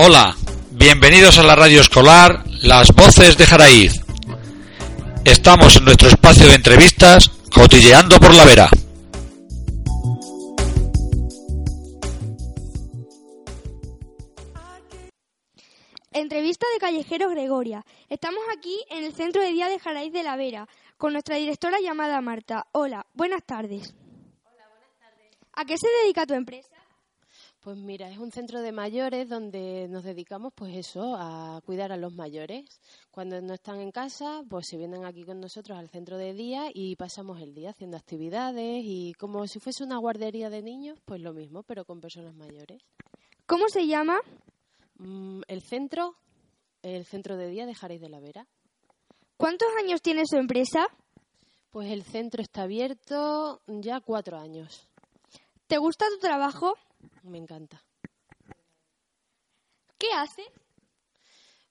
Hola, bienvenidos a la radio escolar Las Voces de Jaraíz. Estamos en nuestro espacio de entrevistas Cotilleando por la Vera. Entrevista de Callejero Gregoria. Estamos aquí en el Centro de Día de Jaraíz de la Vera con nuestra directora llamada Marta. Hola, buenas tardes. Hola, buenas tardes. ¿A qué se dedica tu empresa? Pues mira, es un centro de mayores donde nos dedicamos pues eso, a cuidar a los mayores. Cuando no están en casa, pues se vienen aquí con nosotros al centro de día y pasamos el día haciendo actividades y como si fuese una guardería de niños, pues lo mismo, pero con personas mayores. ¿Cómo se llama? Mm, el centro, el centro de día de Jaréis de la Vera. ¿Cuántos años tiene su empresa? Pues el centro está abierto ya cuatro años. ¿Te gusta tu trabajo? Me encanta. ¿Qué hace?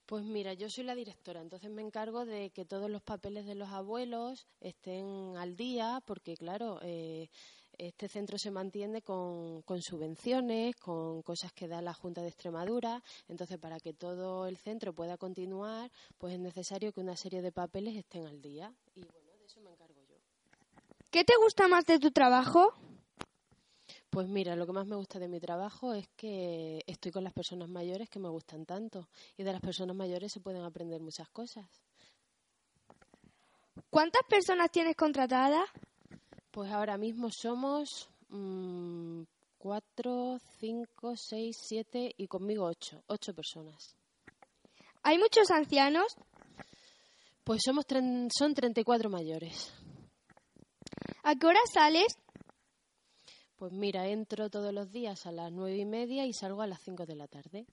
Pues mira, yo soy la directora, entonces me encargo de que todos los papeles de los abuelos estén al día, porque claro, eh, este centro se mantiene con, con, subvenciones, con cosas que da la Junta de Extremadura, entonces para que todo el centro pueda continuar, pues es necesario que una serie de papeles estén al día y bueno, de eso me encargo yo. ¿Qué te gusta más de tu trabajo? Pues mira, lo que más me gusta de mi trabajo es que estoy con las personas mayores que me gustan tanto y de las personas mayores se pueden aprender muchas cosas. ¿Cuántas personas tienes contratadas? Pues ahora mismo somos mmm, cuatro, cinco, seis, siete y conmigo ocho, ocho personas. ¿Hay muchos ancianos? Pues somos son 34 mayores. ¿A qué hora sales? Pues mira, entro todos los días a las nueve y media y salgo a las cinco de la tarde.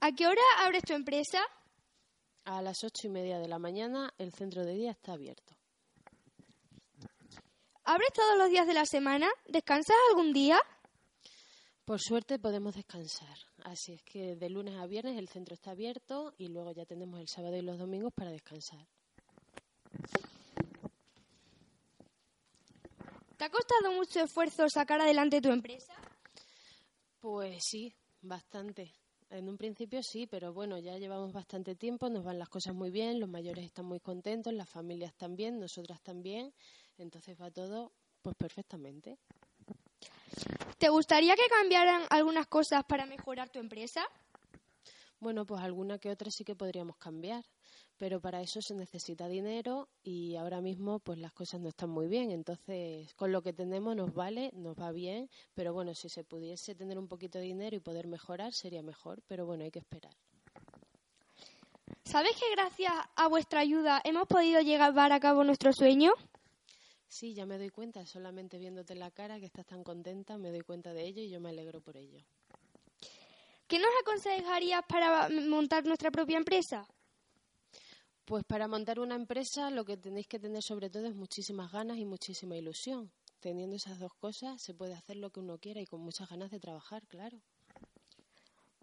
¿A qué hora abres tu empresa? A las ocho y media de la mañana el centro de día está abierto. ¿Abres todos los días de la semana? ¿Descansas algún día? Por suerte podemos descansar. Así es que de lunes a viernes el centro está abierto y luego ya tenemos el sábado y los domingos para descansar. ¿Te ha costado mucho esfuerzo sacar adelante tu empresa? Pues sí, bastante. En un principio sí, pero bueno, ya llevamos bastante tiempo, nos van las cosas muy bien, los mayores están muy contentos, las familias también, nosotras también, entonces va todo pues perfectamente. ¿Te gustaría que cambiaran algunas cosas para mejorar tu empresa? Bueno, pues alguna que otra sí que podríamos cambiar, pero para eso se necesita dinero y ahora mismo pues las cosas no están muy bien, entonces con lo que tenemos nos vale, nos va bien, pero bueno, si se pudiese tener un poquito de dinero y poder mejorar sería mejor, pero bueno, hay que esperar. ¿Sabes que gracias a vuestra ayuda hemos podido llevar a cabo nuestro sueño? Sí, ya me doy cuenta, solamente viéndote la cara que estás tan contenta, me doy cuenta de ello y yo me alegro por ello. ¿Qué nos aconsejarías para montar nuestra propia empresa? Pues para montar una empresa lo que tenéis que tener sobre todo es muchísimas ganas y muchísima ilusión. Teniendo esas dos cosas se puede hacer lo que uno quiera y con muchas ganas de trabajar, claro.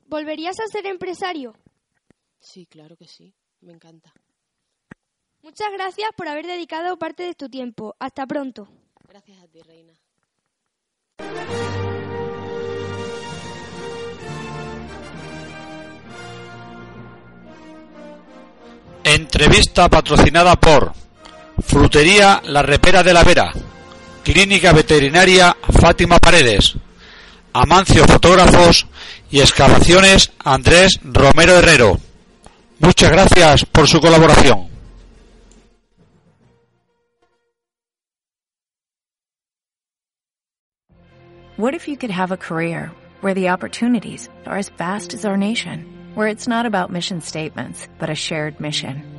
¿Volverías a ser empresario? Sí, claro que sí. Me encanta. Muchas gracias por haber dedicado parte de tu tiempo. Hasta pronto. Gracias a ti, Reina. Entrevista patrocinada por Frutería La Repera de la Vera, Clínica Veterinaria Fátima Paredes, Amancio Fotógrafos y Excavaciones Andrés Romero Herrero. Muchas gracias por su colaboración. What if you could have a career where the opportunities are as vast as our nation, where it's not about mission statements, but a shared mission?